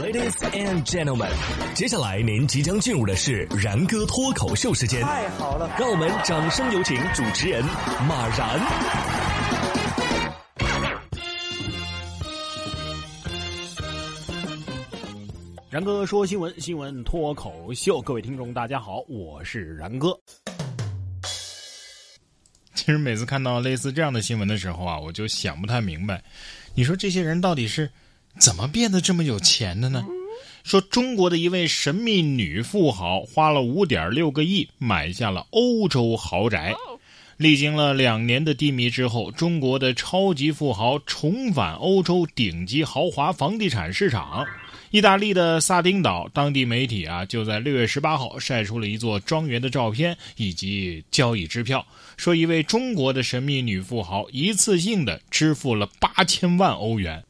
Ladies and gentlemen，接下来您即将进入的是然哥脱口秀时间。太好了，让我们掌声有请主持人马然。然哥说新闻，新闻脱口秀，各位听众大家好，我是然哥。其实每次看到类似这样的新闻的时候啊，我就想不太明白，你说这些人到底是？怎么变得这么有钱的呢？说中国的一位神秘女富豪花了五点六个亿买下了欧洲豪宅，历经了两年的低迷之后，中国的超级富豪重返欧洲顶级豪华房地产市场。意大利的萨丁岛当地媒体啊，就在六月十八号晒出了一座庄园的照片以及交易支票，说一位中国的神秘女富豪一次性的支付了八千万欧元，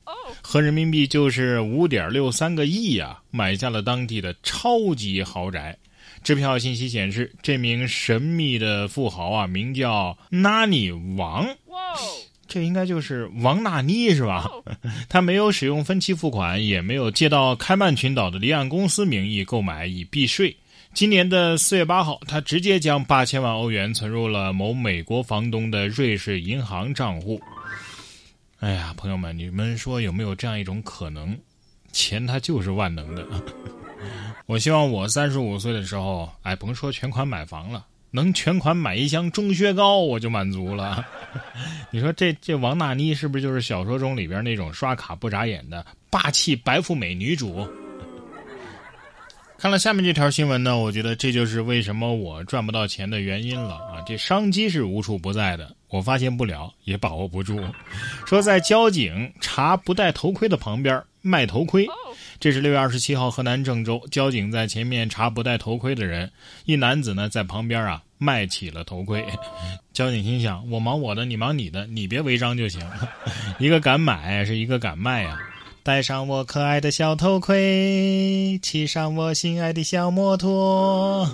合人民币就是五点六三个亿啊，买下了当地的超级豪宅。支票信息显示，这名神秘的富豪啊，名叫纳尼王。这应该就是王纳尼是吧？他没有使用分期付款，也没有借到开曼群岛的离岸公司名义购买以避税。今年的四月八号，他直接将八千万欧元存入了某美国房东的瑞士银行账户。哎呀，朋友们，你们说有没有这样一种可能？钱它就是万能的。我希望我三十五岁的时候，哎，甭说全款买房了。能全款买一箱钟薛高，我就满足了。你说这这王娜妮是不是就是小说中里边那种刷卡不眨眼的霸气白富美女主？看了下面这条新闻呢，我觉得这就是为什么我赚不到钱的原因了啊！这商机是无处不在的，我发现不了，也把握不住。说在交警查不戴头盔的旁边卖头盔。这是六月二十七号，河南郑州交警在前面查不戴头盔的人，一男子呢在旁边啊卖起了头盔。交警心想：我忙我的，你忙你的，你别违章就行。一个敢买，是一个敢卖啊！戴上我可爱的小头盔，骑上我心爱的小摩托。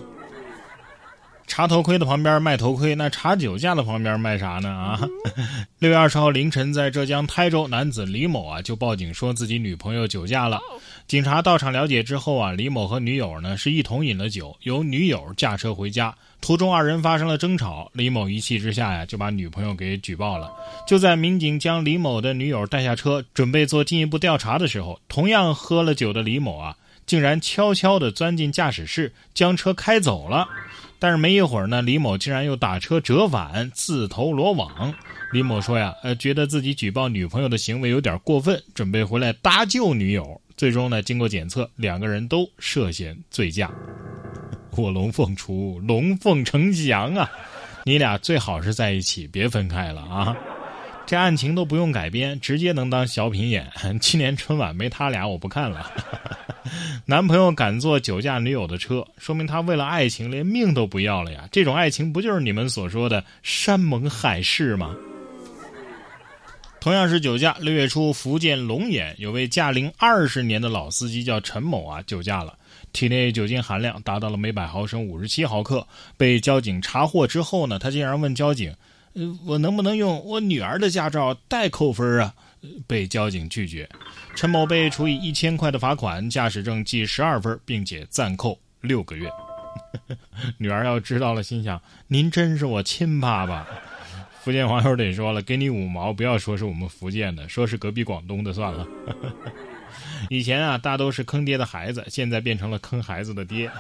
查头盔的旁边卖头盔，那查酒驾的旁边卖啥呢？啊！六月二十号凌晨，在浙江台州，男子李某啊就报警说自己女朋友酒驾了。警察到场了解之后啊，李某和女友呢是一同饮了酒，由女友驾车回家，途中二人发生了争吵，李某一气之下呀就把女朋友给举报了。就在民警将李某的女友带下车，准备做进一步调查的时候，同样喝了酒的李某啊竟然悄悄地钻进驾驶室，将车开走了。但是没一会儿呢，李某竟然又打车折返，自投罗网。李某说呀，呃，觉得自己举报女朋友的行为有点过分，准备回来搭救女友。最终呢，经过检测，两个人都涉嫌醉驾。卧龙凤雏，龙凤呈祥啊！你俩最好是在一起，别分开了啊！这案情都不用改编，直接能当小品演。今年春晚没他俩，我不看了。男朋友敢坐酒驾女友的车，说明他为了爱情连命都不要了呀！这种爱情不就是你们所说的山盟海誓吗？同样是酒驾，六月初，福建龙岩有位驾龄二十年的老司机叫陈某啊，酒驾了，体内酒精含量达到了每百毫升五十七毫克。被交警查获之后呢，他竟然问交警：“，我能不能用我女儿的驾照代扣分啊？”被交警拒绝。陈某被处以一千块的罚款，驾驶证记十二分，并且暂扣六个月。女儿要知道了，心想：“您真是我亲爸爸。”福建网友得说了：“给你五毛，不要说是我们福建的，说是隔壁广东的算了。”以前啊，大都是坑爹的孩子，现在变成了坑孩子的爹。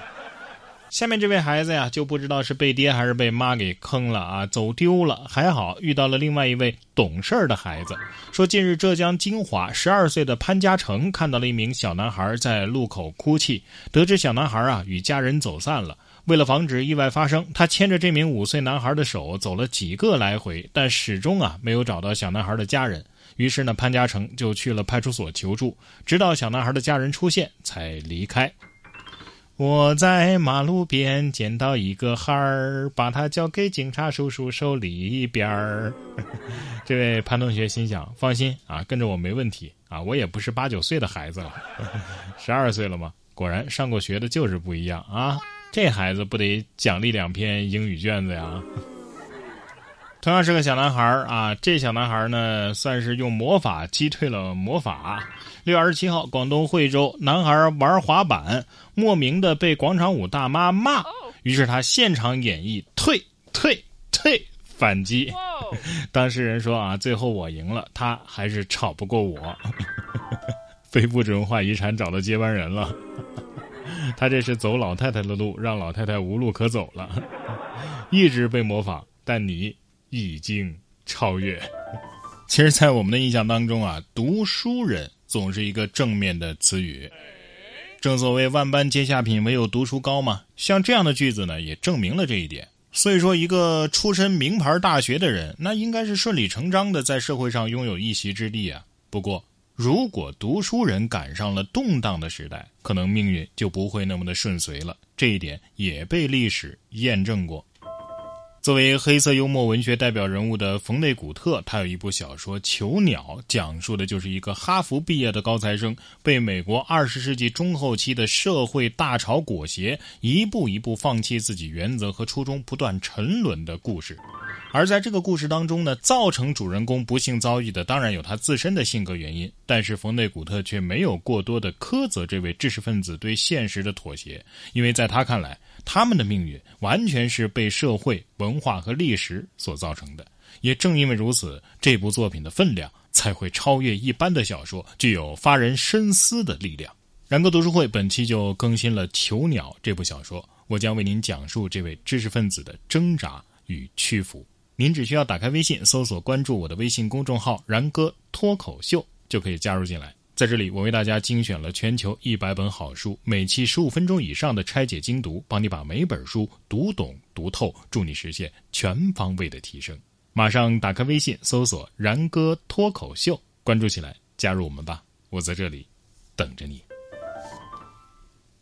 下面这位孩子呀，就不知道是被爹还是被妈给坑了啊，走丢了。还好遇到了另外一位懂事儿的孩子。说近日浙江金华十二岁的潘嘉诚看到了一名小男孩在路口哭泣，得知小男孩啊与家人走散了。为了防止意外发生，他牵着这名五岁男孩的手走了几个来回，但始终啊没有找到小男孩的家人。于是呢，潘嘉诚就去了派出所求助，直到小男孩的家人出现才离开。我在马路边捡到一个孩儿，把他交给警察叔叔手里边儿。这位潘同学心想：放心啊，跟着我没问题啊，我也不是八九岁的孩子了，十二岁了嘛？果然上过学的就是不一样啊。这孩子不得奖励两篇英语卷子呀？同样是个小男孩啊，这小男孩呢，算是用魔法击退了魔法。六月二十七号，广东惠州，男孩玩滑板，莫名的被广场舞大妈骂，于是他现场演绎退退退反击。当事人说啊，最后我赢了，他还是吵不过我。非物质文化遗产找到接班人了，他这是走老太太的路，让老太太无路可走了，一直被模仿，但你。已经超越。其实，在我们的印象当中啊，读书人总是一个正面的词语。正所谓“万般皆下品，唯有读书高”嘛。像这样的句子呢，也证明了这一点。所以说，一个出身名牌大学的人，那应该是顺理成章的在社会上拥有一席之地啊。不过，如果读书人赶上了动荡的时代，可能命运就不会那么的顺遂了。这一点也被历史验证过。作为黑色幽默文学代表人物的冯内古特，他有一部小说《囚鸟》，讲述的就是一个哈佛毕业的高材生被美国二十世纪中后期的社会大潮裹挟，一步一步放弃自己原则和初衷，不断沉沦的故事。而在这个故事当中呢，造成主人公不幸遭遇的，当然有他自身的性格原因，但是冯内古特却没有过多的苛责这位知识分子对现实的妥协，因为在他看来，他们的命运完全是被社会、文化和历史所造成的。也正因为如此，这部作品的分量才会超越一般的小说，具有发人深思的力量。然哥读书会本期就更新了《囚鸟》这部小说，我将为您讲述这位知识分子的挣扎与屈服。您只需要打开微信，搜索关注我的微信公众号“然哥脱口秀”，就可以加入进来。在这里，我为大家精选了全球一百本好书，每期十五分钟以上的拆解精读，帮你把每本书读懂读透，助你实现全方位的提升。马上打开微信，搜索“然哥脱口秀”，关注起来，加入我们吧！我在这里等着你。